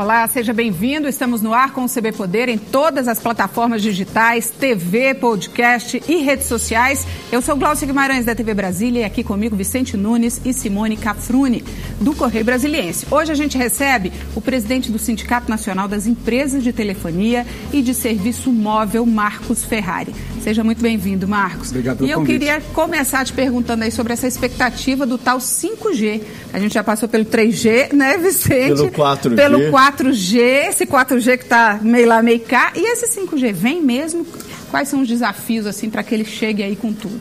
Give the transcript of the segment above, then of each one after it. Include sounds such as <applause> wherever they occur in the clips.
Olá, seja bem-vindo. Estamos no ar com o CB Poder em todas as plataformas digitais, TV, podcast e redes sociais. Eu sou Glaucia Guimarães da TV Brasília e aqui comigo Vicente Nunes e Simone Cafrune do Correio Brasiliense. Hoje a gente recebe o presidente do Sindicato Nacional das Empresas de Telefonia e de Serviço Móvel, Marcos Ferrari. Seja muito bem-vindo, Marcos. Obrigado pelo E eu convite. queria começar te perguntando aí sobre essa expectativa do tal 5G. A gente já passou pelo 3G, né, Vicente? Pelo 4G. Pelo 4G, esse 4G que está meio lá, meio cá. E esse 5G vem mesmo? Quais são os desafios, assim, para que ele chegue aí com tudo?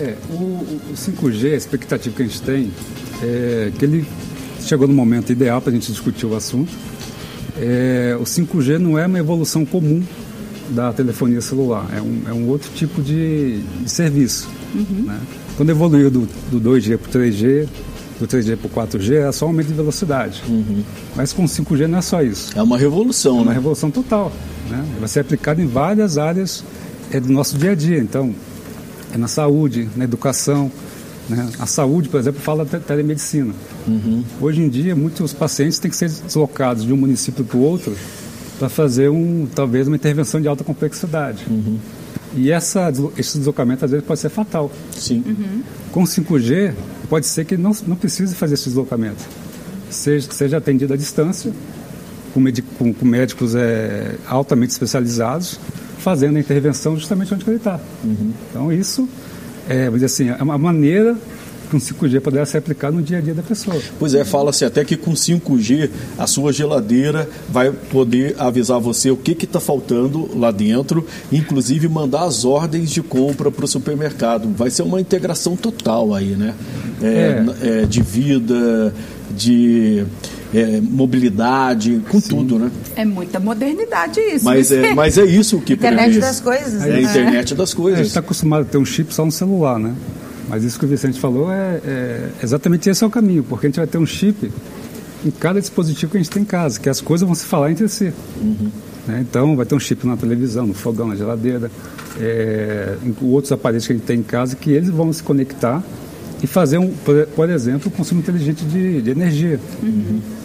É, o, o- o 5G, a expectativa que a gente tem é que ele chegou no momento ideal para a gente discutir o assunto. É, o 5G não é uma evolução comum da telefonia celular, é um, é um outro tipo de, de serviço. né? Quando evoluiu do, do 2G para o 3G, do 3G para o 4G, é só um aumento de velocidade. Mas com o 5G não é só isso. É uma revolução, É uma né? revolução total. Né? Vai ser aplicado em várias áreas é, do nosso dia a dia. Então, é na saúde, na educação. Né? A saúde, por exemplo, fala te- telemedicina. Hoje em dia, muitos pacientes têm que ser deslocados de um município para o outro para fazer um, talvez uma intervenção de alta complexidade. E essa, esse deslocamento, às vezes, pode ser fatal. Sim. Com 5G, pode ser que não, não precise fazer esse deslocamento. Seja, seja atendido à distância, com, com- com médicos é, altamente especializados, fazendo a intervenção justamente onde ele está. Então, isso é, assim, é uma maneira um 5G poderá ser aplicado no dia a dia da pessoa. Pois é, fala-se até que com 5G a sua geladeira vai poder avisar você o que está faltando lá dentro, inclusive mandar as ordens de compra para o supermercado. Vai ser uma integração total aí, né? É, é, de vida, de é, mobilidade, com tudo, né? É muita modernidade isso. Mas é, mas é isso que Internet prevê. das coisas, É a né? internet das A gente coisas. está acostumado a ter um chip só no celular, né? Mas isso que o Vicente falou é, é exatamente esse é o caminho, porque a gente vai ter um chip em cada dispositivo que a gente tem em casa, que as coisas vão se falar entre si. Né? Então, vai ter um chip na televisão, no fogão, na geladeira, é, em outros aparelhos que a gente tem em casa, que eles vão se conectar e fazer, um, por, exemplo, um consumo inteligente de, de energia.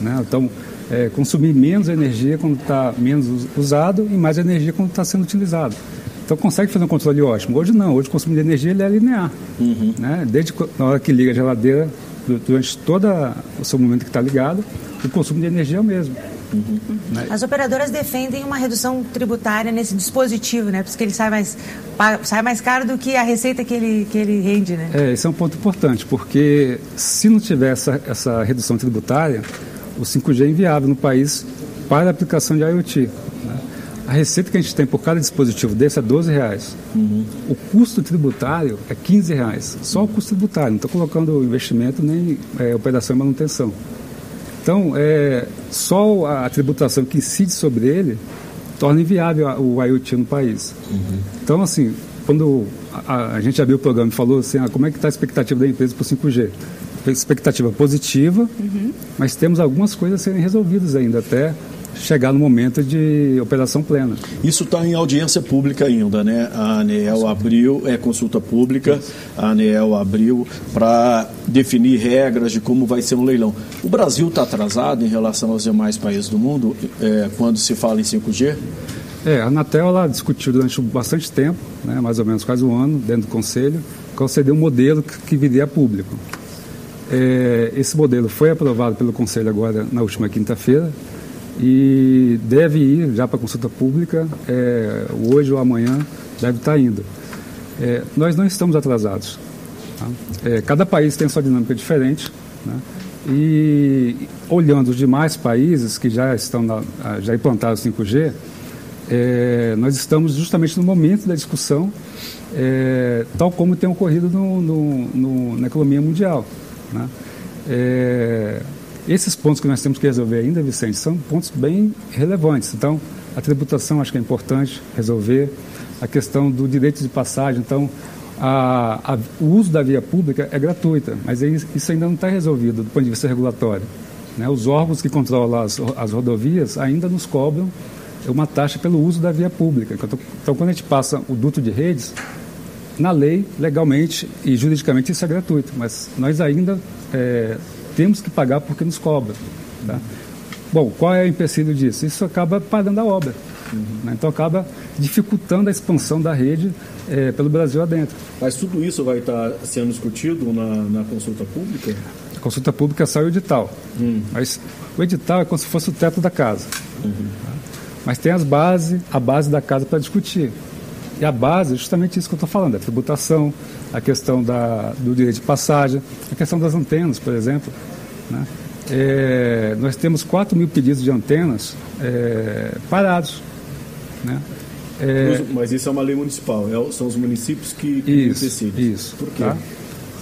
Né? Então, é, consumir menos energia quando está menos us- usado e mais energia quando está sendo utilizado. Então, consegue fazer um controle ótimo. Hoje não, hoje o consumo de energia ele é linear. Né? Desde na hora que liga a geladeira, du- durante todo o seu momento que está ligado, o consumo de energia é o mesmo. Né? As operadoras defendem uma redução tributária nesse dispositivo, né? Porque ele sai mais, sai mais caro do que a receita que ele, que ele rende, né? É, esse é um ponto importante, porque se não tiver essa, essa redução tributária, o 5G é inviável no país para a aplicação de IoT. né? A receita que a gente tem por cada dispositivo desse é 12 reais. O custo tributário é 15 reais. Só o custo tributário, não estou colocando investimento nem é, operação e manutenção. Então, é, só a, tributação que incide sobre ele torna inviável o IoT no país. Então, assim, quando a, a gente abriu o programa e falou assim, ah, como é que está a expectativa da empresa para o 5G? Expectativa positiva, mas temos algumas coisas a serem resolvidas ainda até chegar no momento de operação plena. Isso está em audiência pública ainda, né? A ANEEL abriu, é consulta pública, a ANEEL abriu para definir regras de como vai ser um leilão. O Brasil está atrasado em relação aos demais países do mundo é, quando se fala em 5G? É, a Anatel ela discutiu durante bastante tempo, né, mais ou menos quase um ano, dentro do Conselho, seria o modelo que, que viria a público. É, esse modelo foi aprovado pelo Conselho agora na última quinta-feira e deve ir já para consulta pública, é, hoje ou amanhã deve estar indo. É, nós não estamos atrasados. tá? É, cada país tem sua dinâmica diferente. Né? E olhando os demais países que já estão na, ah, já implantaram o 5G, é, nós estamos justamente no momento da discussão, é, tal como tem ocorrido no, no- no- na economia mundial. né? É, esses pontos que nós temos que resolver ainda, Vicente, são pontos bem relevantes. Então, a tributação acho que é importante resolver, a questão do direito de passagem. Então, a- a- o uso da via pública é gratuita, mas aí isso ainda não está resolvido do ponto de vista regulatório. né? Os órgãos que controlam as, as rodovias ainda nos cobram uma taxa pelo uso da via pública. Então, então, quando a gente passa o duto de redes, na lei, legalmente e juridicamente isso é gratuito, mas nós ainda é, temos que pagar porque nos cobra. Tá? Bom, qual é o empecilho disso? Isso acaba parando a obra. Uhum. Então acaba dificultando a expansão da rede é, pelo Brasil adentro. Mas tudo isso vai estar sendo discutido na, na consulta pública? A consulta pública sai o edital. Hum. Mas o edital é como se fosse o teto da casa. Uhum. Mas tem as bases, a base da casa para discutir. E a base é justamente isso que eu estou falando, a tributação, a questão da, do direito de passagem, a questão das antenas, por exemplo. Né? É, nós temos 4 mil pedidos de antenas é, parados. Né? É, Mas isso é uma lei municipal, é, são os municípios que, que isso, decidem. Isso. Por quê? Tá?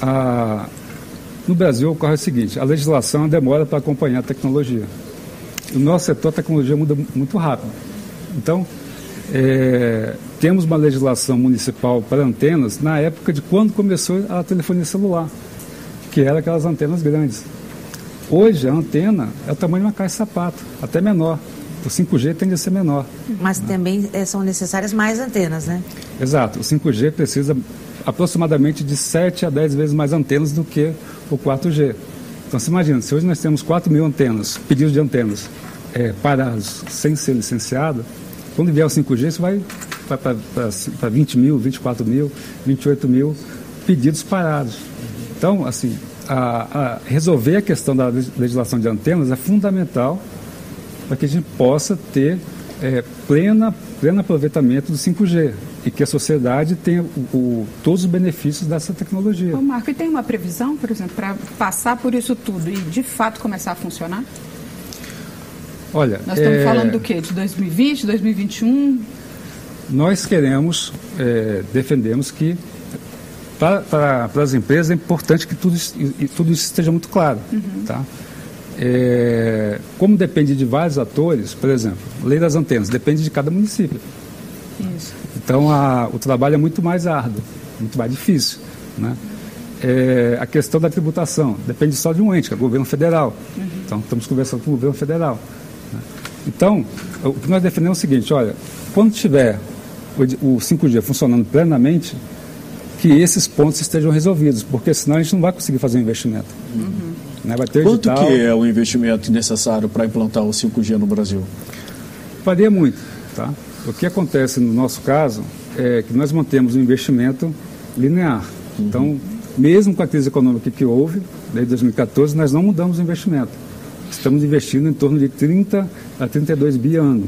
A, no Brasil ocorre o seguinte, a legislação demora para acompanhar a tecnologia. O nosso setor, a tecnologia muda muito rápido. Então, é, temos uma legislação municipal para antenas na época de quando começou a telefonia celular, que era aquelas antenas grandes. Hoje, a antena é o tamanho de uma caixa de sapato, até menor. O 5G tende a ser menor. Mas né? também é, são necessárias mais antenas, né? Exato. O 5G precisa aproximadamente de 7 a 10 vezes mais antenas do que o 4G. Então, você imagina, se hoje nós temos 4 mil antenas, pedidos de antenas é, parados sem ser licenciado, quando vier o 5G, isso vai para 20 mil, 24 mil, 28 mil pedidos parados. Então, assim, a, a resolver a questão da legislação de antenas é fundamental para que a gente possa ter é, plena, pleno aproveitamento do 5G e que a sociedade tenha o, o, todos os benefícios dessa tecnologia. Ô Marco, e tem uma previsão, por exemplo, para passar por isso tudo e de fato começar a funcionar? Olha, nós estamos é... falando do quê? De 2020, 2021? Nós queremos, é, defendemos que para, para, para, as empresas é importante que tudo, tudo isso esteja muito claro. Uhum. Tá? É, como depende de vários atores, por exemplo, lei das antenas, depende de cada município. Isso. Então a, o trabalho é muito mais árduo, muito mais difícil. Né? É, a questão da tributação depende só de um ente, que é o governo federal. Uhum. Então estamos conversando com o governo federal. Então, o que nós defendemos é o seguinte, olha, quando tiver o 5G funcionando plenamente, que esses pontos estejam resolvidos, porque senão a gente não vai conseguir fazer o investimento. Uhum. Né? Vai ter Quanto que é o investimento necessário para implantar o 5G no Brasil? Varia muito. Tá? O que acontece no nosso caso é que nós mantemos um investimento linear. Uhum. Então, mesmo com a crise econômica que houve, desde 2014, nós não mudamos o investimento. Estamos investindo em torno de 30 a 32 bi ano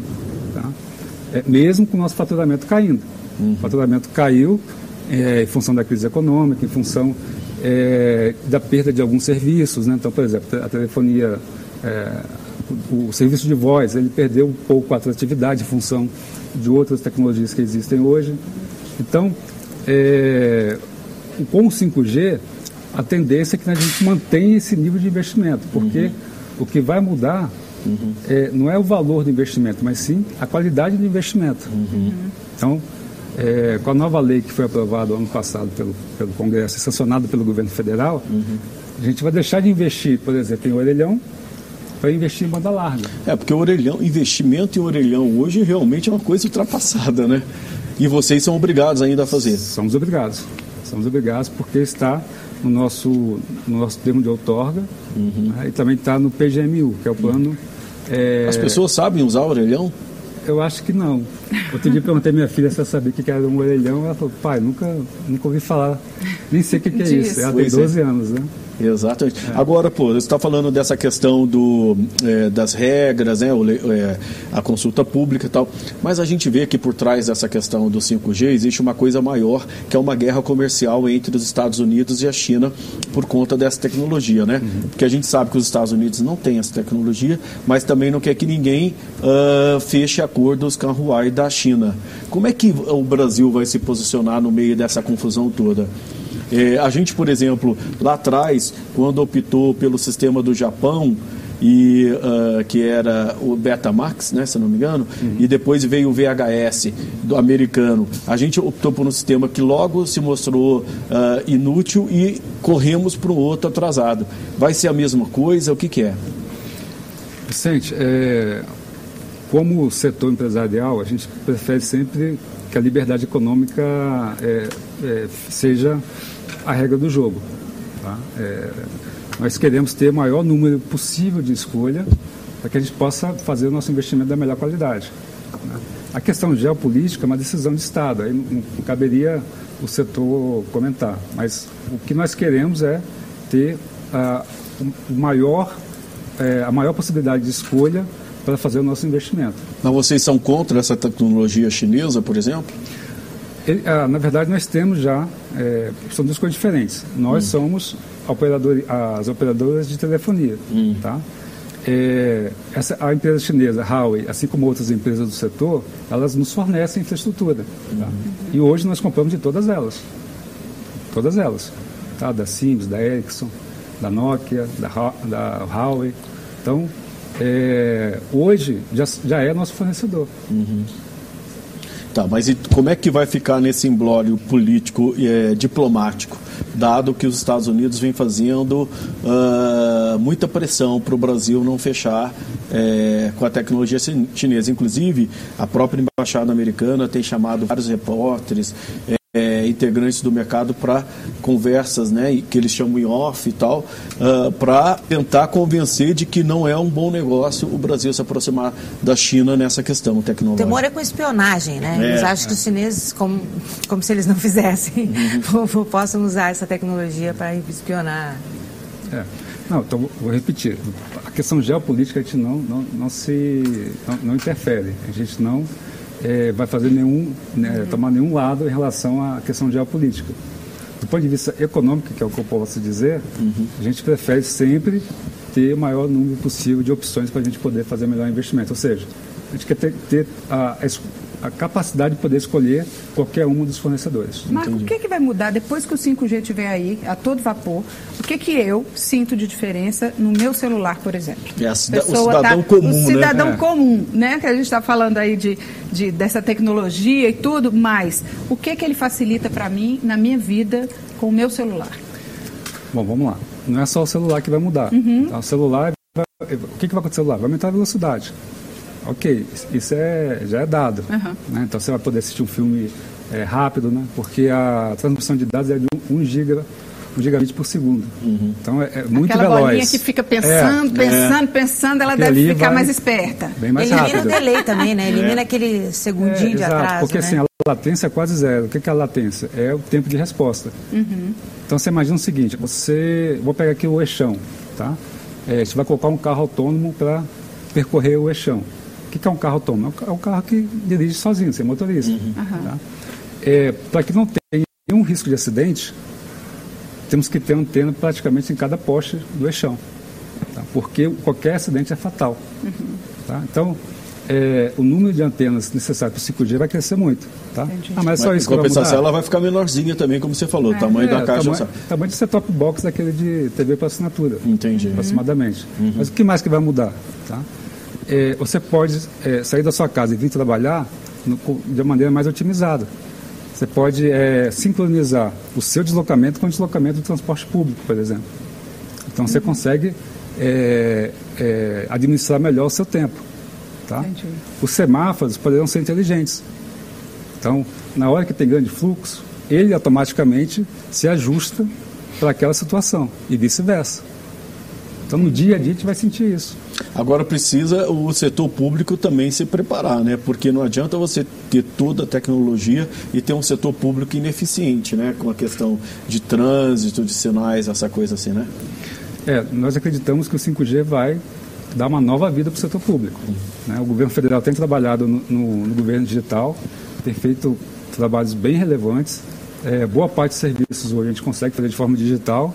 é, mesmo com o nosso faturamento caindo. Uhum. O faturamento caiu é, em função da crise econômica, em função é, da perda de alguns serviços. Né? Então, por exemplo, a telefonia, é, o, o, serviço de voz, ele perdeu um pouco a atratividade em função de outras tecnologias que existem hoje. Então, é, com o 5G, a tendência é que a gente mantenha esse nível de investimento, porque uhum. O que vai mudar Uhum. É, não é o valor do investimento, mas sim a qualidade do investimento. Uhum. Então, é, com a nova lei que foi aprovada ano passado pelo, pelo Congresso e sancionada pelo governo federal, uhum. a gente vai deixar de investir, por exemplo, em orelhão para investir em banda larga. É, porque o orelhão, investimento em orelhão hoje realmente é uma coisa ultrapassada, né? E vocês são obrigados ainda a fazer? Somos obrigados. Somos obrigados porque está no nosso, no nosso termo de outorga uhum. né, e também está no PGMU, que é o plano é... As pessoas sabem usar o orelhão? Eu acho que não. Outro dia perguntei à minha filha se ela sabia o que era um orelhão. Ela falou, pai, nunca, nunca ouvi falar. Nem sei o que, que é isso. Ela tem 12 é. anos, né? Exatamente. É. Agora, pô, você está falando dessa questão do, é, das regras, né, o, é, a consulta pública e tal, mas a gente vê que por trás dessa questão do 5G existe uma coisa maior, que é uma guerra comercial entre os Estados Unidos e a China por conta dessa tecnologia, né? Uhum. Porque a gente sabe que os Estados Unidos não têm essa tecnologia, mas também não quer que ninguém uh, feche acordos com a Huawei da China. Como é que o Brasil vai se posicionar no meio dessa confusão toda? É, a gente, por exemplo, lá atrás, quando optou pelo sistema do Japão, e uh, que era o Betamax, né, se não me engano, uhum. e depois veio o VHS do americano. A gente optou por um sistema que logo se mostrou uh, inútil e corremos para o outro atrasado. Vai ser a mesma coisa? O que, que é? Vicente, é, como setor empresarial, a gente prefere sempre que a liberdade econômica é, é, seja a regra do jogo. Tá? É, nós queremos ter o maior número possível de escolha para que a gente possa fazer o nosso investimento da melhor qualidade. Né? A questão geopolítica é uma decisão de Estado, aí não, não caberia o setor comentar, mas o que nós queremos é ter uh, o maior, é, a maior possibilidade de escolha para fazer o nosso investimento. Mas vocês são contra essa tecnologia chinesa, por exemplo? Ele, ah, na verdade, nós temos já, é, são duas coisas diferentes. Nós hum. somos operador, as operadoras de telefonia, hum. tá? É, essa, a empresa chinesa, Huawei, assim como outras empresas do setor, elas nos fornecem infraestrutura. Tá? Uhum. E hoje nós compramos de todas elas. Todas elas. Tá? Da Siemens, da Ericsson, da Nokia, da, da Huawei. Então, é, hoje já, já é nosso fornecedor. Uhum. Tá, mas e como é que vai ficar nesse emblório político e é, diplomático, dado que os Estados Unidos vem fazendo uh, muita pressão para o Brasil não fechar é, com a tecnologia chinesa? Inclusive, a própria embaixada americana tem chamado vários repórteres, é, é, integrantes do mercado para conversas, né, que eles chamam em off e tal, uh, para tentar convencer de que não é um bom negócio o Brasil se aproximar da China nessa questão tecnológica. O temor é com espionagem, né? É, eles acham é. que os chineses, como, como se eles não <laughs> fizessem, uhum. <laughs> possam usar essa tecnologia para espionar. É. Não, então vou repetir. A questão geopolítica a gente não, não, não se não, não interfere. A gente não é, vai fazer nenhum, né, uhum. tomar nenhum lado em relação à questão geopolítica. Do ponto de vista econômico, que é o que eu posso dizer, uhum. a gente prefere sempre ter o maior número possível de opções para a gente poder fazer melhor investimento. Ou seja, a gente quer ter, ter a, a, capacidade de poder escolher qualquer um dos fornecedores. Marco, Entendi. o que, que vai mudar depois que o 5G estiver aí, a todo vapor? O que, que eu sinto de diferença no meu celular, por exemplo? É cida, o cidadão tá, comum, O cidadão né? comum, né? Que a gente está falando aí de, de, dessa tecnologia e tudo, mas o que, que ele facilita para mim, na minha vida, com o meu celular? Bom, vamos lá. Não é só o celular que vai mudar. Uhum. Tá? O celular, o que, que vai acontecer com o celular? Vai aumentar a velocidade. Ok, isso é, já é dado. Uhum. Né? Então você vai poder assistir um filme é, rápido, né? porque a transmissão de dados é de 1 um giga um gigabit por segundo. Uhum. Então é, é muito Aquela veloz. bolinha que fica pensando, é, pensando, é. pensando, ela Porque deve ficar mais esperta. Bem mais Elimina rápido. o delay também, né? <laughs> Elimina é. aquele segundinho de exato, atraso. Porque né? assim, a latência é quase zero. O que é a latência? É o tempo de resposta. Uhum. Então você imagina o seguinte, você. Vou pegar aqui o eixão, tá? É, você vai colocar um carro autônomo para percorrer o eixão. O que é um carro autônomo? É um carro que dirige sozinho, sem motorista. Uhum. Tá? É, Para que não tenha nenhum risco de acidente, temos que ter antena praticamente em cada poste do eixão. Tá? Porque qualquer acidente é fatal. Uhum. Tá? Então, é, o número de antenas necessárias para o 5G vai crescer muito. Tá? Ah, mas é só isso em compensação, ela vai ficar menorzinha também, como você falou, é. o tamanho é, da caixa. Tamanho, tamanho de set-top box daquele de TV para assinatura. Entendi. Aproximadamente. Uhum. Mas o que mais que vai mudar? Tá? É, você pode é, sair da sua casa e vir trabalhar no, de maneira mais otimizada. Você pode é, sincronizar o seu deslocamento com o deslocamento do transporte público, por exemplo. Então você uhum. consegue é, é, administrar melhor o seu tempo. Tá? Os semáforos poderão ser inteligentes. Então, na hora que tem grande fluxo, ele automaticamente se ajusta para aquela situação e vice-versa. Então, no dia a dia, a gente vai sentir isso. Agora precisa o setor público também se preparar, né? Porque não adianta você ter toda a tecnologia e ter um setor público ineficiente, né? Com a questão de trânsito, de sinais, essa coisa assim, né? É, nós acreditamos que o 5G vai dar uma nova vida para o setor público. Né? O governo federal tem trabalhado no, no, no, governo digital, tem feito trabalhos bem relevantes. É, boa parte dos serviços hoje a gente consegue fazer de forma digital.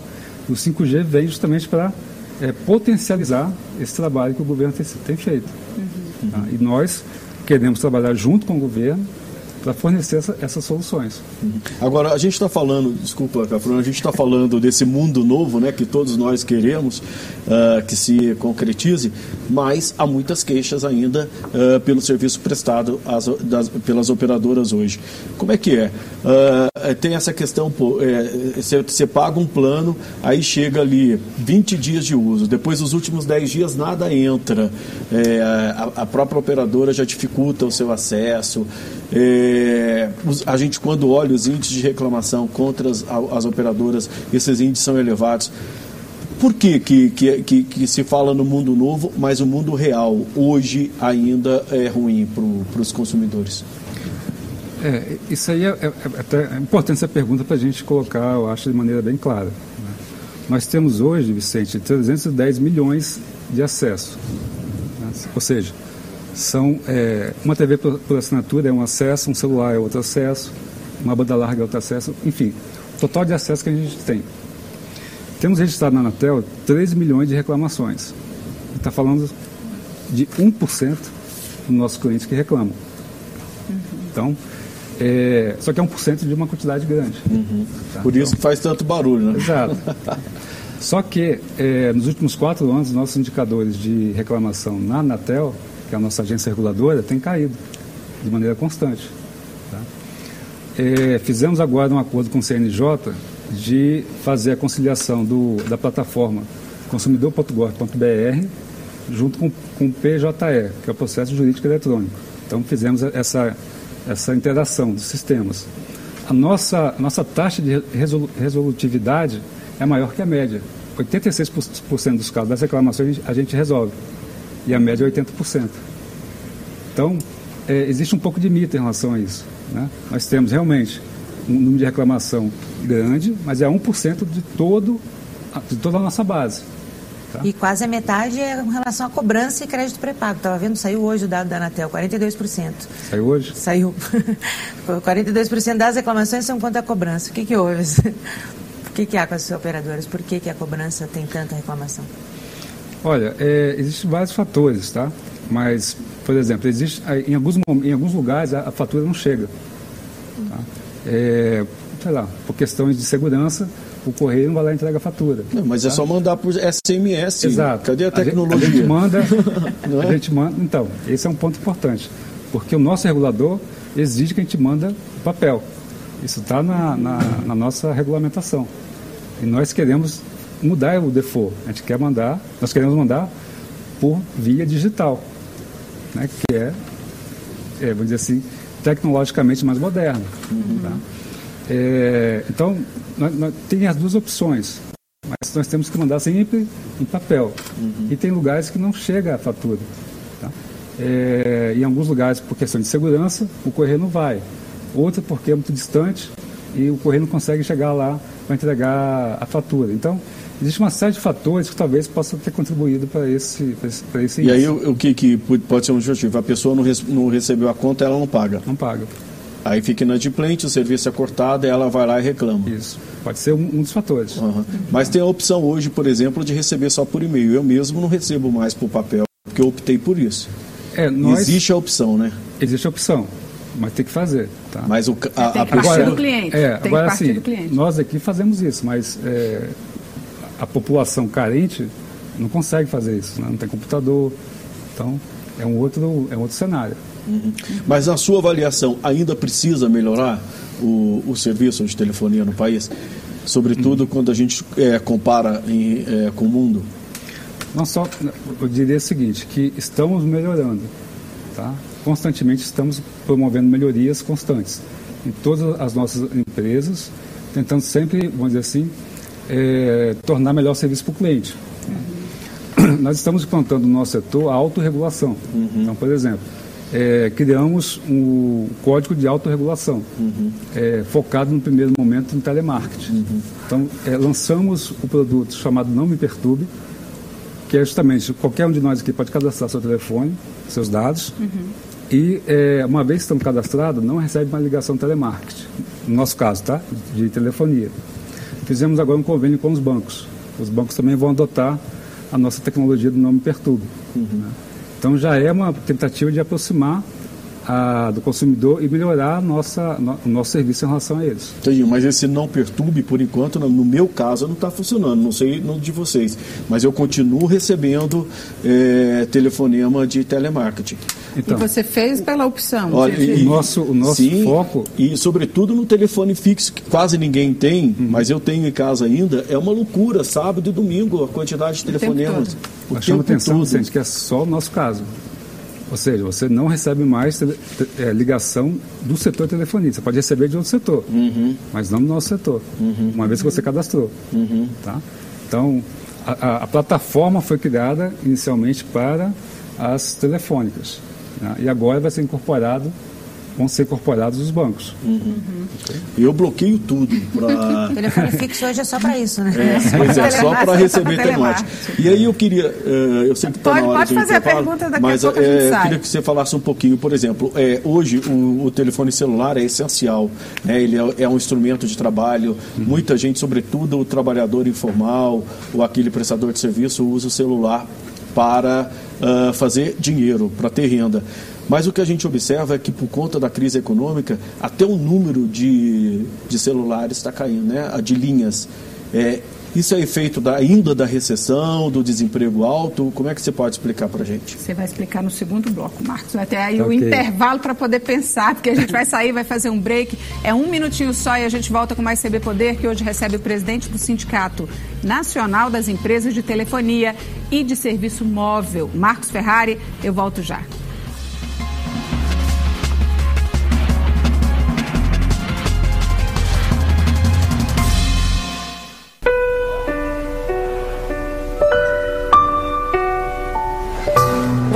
O 5G vem justamente para é, potencializar esse trabalho que o governo tem, tem feito. Uhum. Tá? E nós queremos trabalhar junto com o governo para fornecer essa, essas soluções. Agora, a gente está falando, desculpa, Cafruna, a gente está falando desse mundo novo, né, que todos nós queremos uh, que se concretize, mas há muitas queixas ainda uh, pelo serviço prestado às, das, pelas operadoras hoje. Como é que é? Uh, tem essa questão, você é, paga um plano, aí chega ali 20 dias de uso, depois dos últimos 10 dias nada entra, é, a, a própria operadora já dificulta o seu acesso. É, a gente, quando olha os índices de reclamação contra as, as operadoras, esses índices são elevados. Por que, que, que, que, se fala no mundo novo, mas o mundo real hoje ainda é ruim para os consumidores? É, isso aí é, é, é, é importante essa pergunta para a gente colocar, eu acho, de maneira bem clara. Né? Nós temos hoje, Vicente, 310 milhões de acesso. Né? Ou seja, são é, uma TV por, por, assinatura é um acesso, um celular é outro acesso, uma banda larga é outro acesso, enfim, total de acesso que a gente tem. Temos registrado na Anatel 3 milhões de reclamações. Está falando de 1% dos nossos clientes que reclamam. Uhum. Então, é, só que é 1% de uma quantidade grande. Uhum. Tá? Por isso então, que faz tanto barulho, né? Exato. <laughs> Só que é, nos últimos quatro anos, nossos indicadores de reclamação na Anatel, que é a nossa agência reguladora, têm caído de maneira constante. Tá? É, fizemos agora um acordo com o CNJ de fazer a conciliação do, da plataforma consumidor.gov.br junto com, com o PJE, que é o processo jurídico eletrônico. Então fizemos essa, essa interação dos sistemas. A nossa, nossa taxa de resolutividade é maior que a média. 86% dos casos das reclamações a gente resolve. E a média é 80%. Então, é, existe um pouco de mito em relação a isso. Né? Nós temos realmente um número de reclamação grande, mas é 1% de, todo, de toda a nossa base. Tá? E quase a metade é em relação à cobrança e crédito pré-pago. Estava vendo, saiu hoje o dado da Anatel, 42%. Saiu hoje? Saiu. <laughs> 42% das reclamações são quanto à cobrança. O que, que houve? <laughs> O que, que há com as operadoras? Por que, que a cobrança tem tanta reclamação? Olha, é, existem vários fatores, tá? Mas, por exemplo, existe, em, alguns, em alguns lugares a, a fatura não chega. Tá? É, sei lá, por questões de segurança, o correio não vai lá e entrega a fatura. Não, mas é tá? é só mandar por SMS. Exato. Cadê a tecnologia? A gente, a gente manda, <laughs> é? a gente manda. Então, esse é um ponto importante, porque o nosso regulador exige que a gente manda papel. Isso está na, na, na, nossa regulamentação. E nós queremos mudar o default. A gente quer mandar, nós queremos mandar por via digital, né, que é, é, vamos dizer assim, tecnologicamente mais moderno. Uhum. Tá? É, então, nós, nós, tem as duas opções, mas nós temos que mandar sempre em papel. Uhum. E tem lugares que não chega a fatura. Tá? É, em alguns lugares, por questão de segurança, o correio não vai. Outra porque é muito distante e o correio não consegue chegar lá para entregar a fatura. Então, existe uma série de fatores que talvez possam ter contribuído para esse, para esse, E aí o, o que, que pode ser um justificativo? A pessoa não, res, não recebeu a conta, ela não paga. Não paga. Aí fica inadimplente, o serviço é cortado e ela vai lá e reclama. Isso. Pode ser um, um dos fatores. Uhum. Mas tem a opção hoje, por exemplo, de receber só por e-mail. Eu mesmo não recebo mais por papel, porque eu optei por isso. É, nós... Existe a opção, né? Existe a opção, mas tem que fazer. Tá? Mas o, a, tem a pessoa... do cliente. É, tem agora assim, nós aqui fazemos isso, mas é, a população carente não consegue fazer isso, né? não tem computador. Então, é um outro, é um outro cenário. Mas na sua avaliação, ainda precisa melhorar o, o serviço de telefonia no país? Sobretudo uhum. quando a gente é, compara em, é, com o mundo? Não só, eu diria o seguinte, que estamos melhorando, tá? Constantemente estamos promovendo melhorias constantes em todas as nossas empresas, tentando sempre, vamos dizer assim, é, tornar melhor serviço para o cliente. Uhum. <clears throat> Nós estamos implantando no nosso setor a autorregulação. Uhum. Então, por exemplo, é, criamos um código de autorregulação, uhum. é, focado no primeiro momento em telemarketing. Uhum. Então, é, lançamos o produto chamado Não Me Perturbe, que é justamente qualquer um de nós aqui pode cadastrar seu telefone, seus dados, uhum. e é, uma vez que estamos cadastrados, não recebe uma ligação telemarketing, no nosso caso, tá? De telefonia. Fizemos agora um convênio com os bancos. Os bancos também vão adotar a nossa tecnologia do Não Me Perturbe. Uhum. Né? Então já é uma tentativa de aproximar a, do consumidor e melhorar a nossa, no, o nosso serviço em relação a eles. Entendi, mas esse não perturbe, por enquanto, no meu caso, não está funcionando. Não sei no de vocês, mas eu continuo recebendo é, telefonema de telemarketing. Então, e você fez pela opção. Olha, de... o nosso, o nosso sim, foco. E, sobretudo, no telefone fixo, que quase ninguém tem, uhum. mas eu tenho em casa ainda, é uma loucura, sábado e domingo, a quantidade de telefonemas. Nós chama atenção, Vicente, que é só o nosso caso. Ou seja, você não recebe mais é, ligação do setor de telefonia. Você pode receber de outro setor, uhum. mas não do nosso setor, uhum. uma vez que você cadastrou. Uhum. Tá? Então, a, a, a plataforma foi criada inicialmente para as telefônicas. Né? E agora vai ser incorporado vão ser incorporados os bancos. Uhum. Eu bloqueio tudo para. <laughs> telefone fixo hoje é só para isso, né? É, pois é, <laughs> só para receber telemarketing. E aí eu queria, eh, eu sei que está na hora pode de fazer a pergunta daqui mas a pouco a gente é, sai. queria que você falasse um pouquinho, por exemplo, é, hoje o, o, telefone celular é essencial, né? ele é, é, um instrumento de trabalho. Uhum. Muita gente, sobretudo o trabalhador informal ou aquele prestador de serviço, usa o celular para uh, fazer dinheiro, para ter renda. Mas o que a gente observa é que, por conta da crise econômica, até o número de, de celulares está caindo, né? de linhas. É, isso é efeito da, ainda da recessão, do desemprego alto? Como é que você pode explicar para a gente? Você vai explicar no segundo bloco, Marcos. Vai ter aí okay. o intervalo para poder pensar, porque a gente vai sair, vai fazer um break. É um minutinho só e a gente volta com mais CB Poder, que hoje recebe o presidente do Sindicato Nacional das Empresas de Telefonia e de Serviço Móvel, Marcos Ferrari. Eu volto já.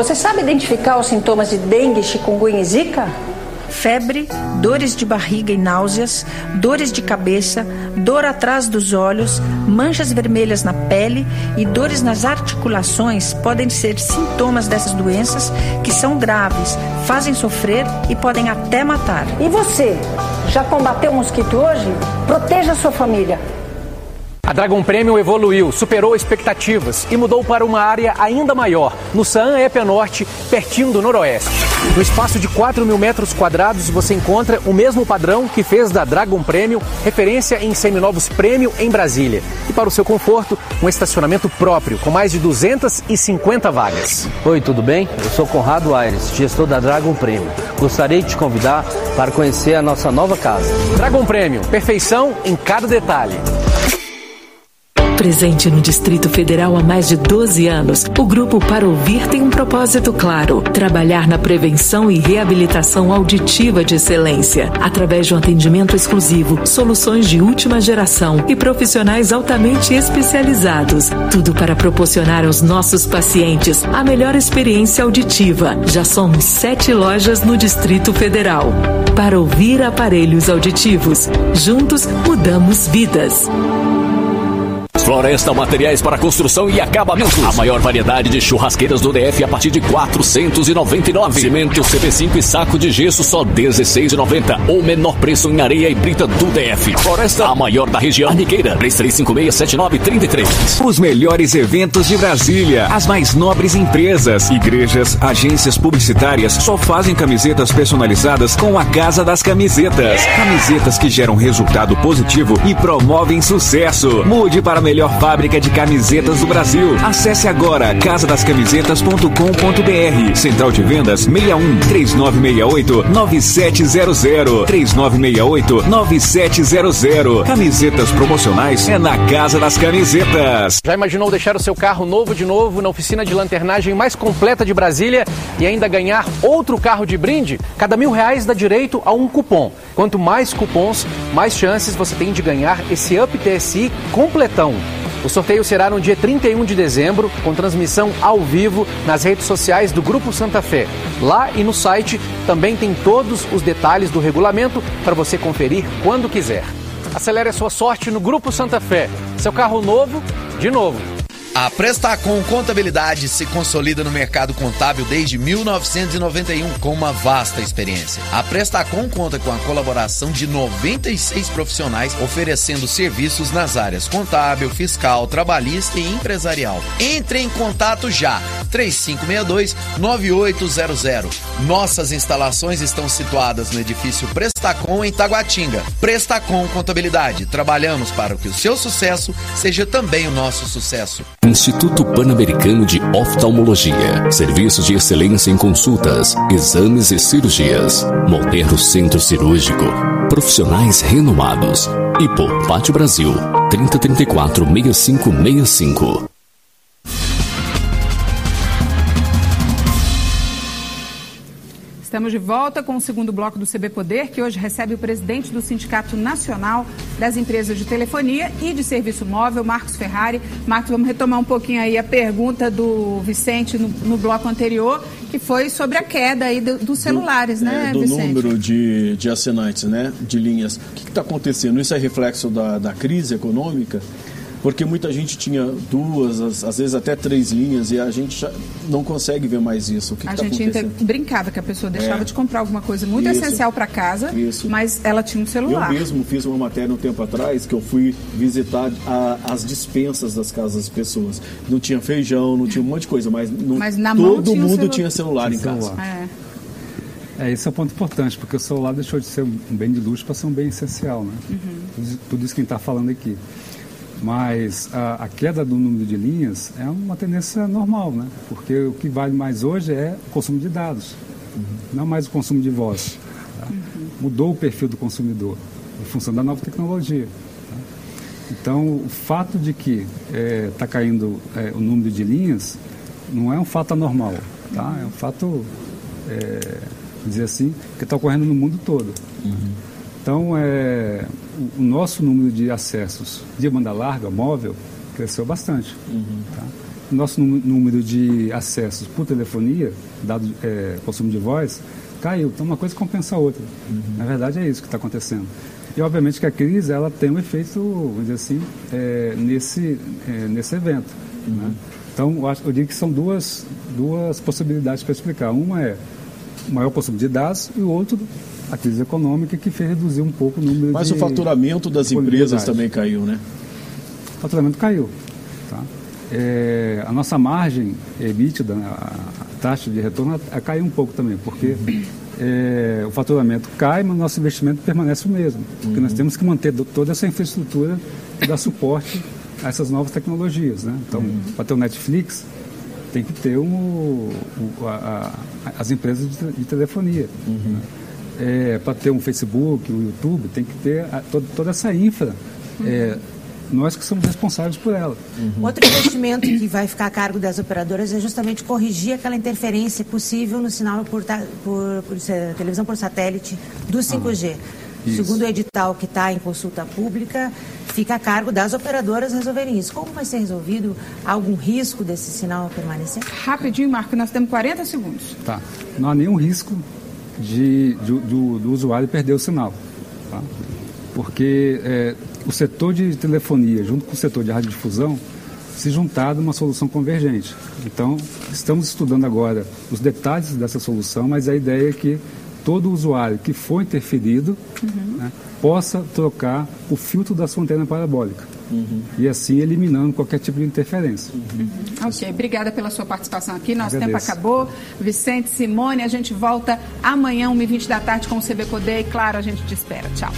Você sabe identificar os sintomas de dengue, chikungunya e zika? Febre, dores de barriga e náuseas, dores de cabeça, dor atrás dos olhos, manchas vermelhas na pele e dores nas articulações podem ser sintomas dessas doenças que são graves, fazem sofrer e podem até matar. E você? Já combateu o mosquito hoje? Proteja a sua família. A Dragon Premium evoluiu, superou expectativas e mudou para uma área ainda maior, no Saan Épia Norte, pertinho do Noroeste. No espaço de 4 mil metros quadrados, você encontra o mesmo padrão que fez da Dragon Premium referência em seminovos Premium em Brasília. E para o seu conforto, um estacionamento próprio, com mais de 250 vagas. Oi, tudo bem? Eu sou Conrado Aires, gestor da Dragon Premium. Gostaria de te convidar para conhecer a nossa nova casa. Dragon Premium, perfeição em cada detalhe. Presente no Distrito Federal há mais de 12 anos, o Grupo Para Ouvir tem um propósito claro: trabalhar na prevenção e reabilitação auditiva de excelência, através de um atendimento exclusivo, soluções de última geração e profissionais altamente especializados. Tudo para proporcionar aos nossos pacientes a melhor experiência auditiva. Já somos sete lojas no Distrito Federal. Para ouvir aparelhos auditivos, juntos mudamos vidas. Floresta Materiais para Construção e Acabamentos. A maior variedade de churrasqueiras do DF a partir de 499. Cimento CP5 e saco de gesso só 16,90. Ou menor preço em areia e brita do DF. Floresta, a maior da região. Arniqueira, 33567933. Os melhores eventos de Brasília. As mais nobres empresas, igrejas, agências publicitárias só fazem camisetas personalizadas com a Casa das Camisetas. Camisetas que geram resultado positivo e promovem sucesso. Mude para a melhor fábrica de camisetas do Brasil. Acesse agora casadascamisetas.com.br. Central de Vendas 61 3968 9700 3968 9700. Camisetas promocionais é na Casa das Camisetas. Já imaginou deixar o seu carro novo de novo na oficina de lanternagem mais completa de Brasília e ainda ganhar outro carro de brinde? Cada mil reais dá direito a um cupom. Quanto mais cupons, mais chances você tem de ganhar esse Up TSI completão. O sorteio será no dia 31 de dezembro, com transmissão ao vivo nas redes sociais do Grupo Santa Fé. Lá e no site também tem todos os detalhes do regulamento para você conferir quando quiser. Acelere a sua sorte no Grupo Santa Fé. Seu carro novo, de novo. A Prestacom Contabilidade se consolida no mercado contábil desde 1991 com uma vasta experiência. A Prestacom conta com a colaboração de 96 profissionais oferecendo serviços nas áreas contábil, fiscal, trabalhista e empresarial. Entre em contato já 3562 9800. Nossas instalações estão situadas no edifício Prestacom em Taguatinga. Prestacom Contabilidade. Trabalhamos para que o seu sucesso seja também o nosso sucesso. Instituto Pan-Americano de Oftalmologia. Serviços de excelência em consultas, exames e cirurgias. Moderno Centro Cirúrgico. Profissionais renomados. Ipo, Brasil. 3034 6565. Estamos de volta com o segundo bloco do CB Poder, que hoje recebe o presidente do Sindicato Nacional das Empresas de Telefonia e de Serviço Móvel, Marcos Ferrari. Marcos, vamos retomar um pouquinho aí a pergunta do Vicente no, no bloco anterior, que foi sobre a queda aí do, dos celulares, do, né, é, do Vicente? número de, de assinantes, né, de linhas. O que está acontecendo? Isso é reflexo da, da crise econômica? Porque muita gente tinha duas, às vezes até três linhas, e a gente não consegue ver mais isso. O que a que tá gente acontecendo? brincava que a pessoa deixava É. de comprar alguma coisa muito Isso. essencial para casa, Isso. mas ela tinha um celular. Eu mesmo fiz uma matéria um tempo atrás que eu fui visitar a- as dispensas das casas das pessoas. Não tinha feijão, não tinha um monte de coisa, mas, não- Mas todo tinha mundo celu- tinha celular em Tinha casa. celular. É. É, esse é o ponto importante, porque o celular deixou de ser um bem de luxo para ser um bem essencial, né? Tudo isso- Tudo isso que a gente está falando aqui. Mas a, a queda do número de linhas é uma tendência normal, né? Porque o que vale mais hoje é o consumo de dados, não mais o consumo de voz. tá? Mudou o perfil do consumidor em função da nova tecnologia. tá? Então, o fato de que está caindo é, o número de linhas não é um fato anormal, tá? É um fato, é, dizer assim, que está ocorrendo no mundo todo. Então, é, o, nosso número de acessos de banda larga, móvel, cresceu bastante. tá? O nosso nú- número de acessos por telefonia, dado é, consumo de voz, caiu. Então, uma coisa compensa a outra. Na verdade, é isso que está acontecendo. E, obviamente, que a crise ela tem um efeito, vamos dizer assim, é, nesse, é, nesse evento. né? Então, eu, acho, eu digo que são duas, duas possibilidades para explicar. Uma é maior consumo de dados e o outro, a crise econômica, que fez reduzir um pouco o número Mas de o faturamento das empresas também caiu, né? o faturamento caiu. Tá? É, a nossa margem EBITDA, né, a a taxa de retorno, a, caiu um pouco também, porque é, o faturamento cai, mas o nosso investimento permanece o mesmo. Porque nós temos que manter do- toda essa infraestrutura que dá suporte a essas novas tecnologias. Né? Então, para ter o Netflix, tem que ter um, o- a- a- as empresas de, de telefonia. né? para ter um Facebook, um YouTube, tem que ter a- toda, toda essa infra. É, nós que somos responsáveis por ela. Outro investimento que vai ficar a cargo das operadoras é justamente corrigir aquela interferência possível no sinal por, ta- por- por televisão por satélite do 5G. isso. Segundo o edital que está em consulta pública, fica a cargo das operadoras resolverem isso. Como vai ser resolvido? Há algum risco desse sinal permanecer? Rapidinho, Marco, nós temos 40 segundos. Tá. Não há nenhum risco de, de- do, do usuário perder o sinal. tá? Porque é, o setor de telefonia, junto com o setor de radiodifusão, se juntar numa solução convergente. Então, estamos estudando agora os detalhes dessa solução, mas a ideia é que todo usuário que for interferido né, possa trocar o filtro da sua antena parabólica. E assim eliminando qualquer tipo de interferência. Ok, obrigada pela sua participação aqui. Nosso tempo Agradeço. acabou. Vicente, Simone, a gente volta amanhã, 1h20 da tarde, com o CB Poder. E claro, a gente te espera. Tchau.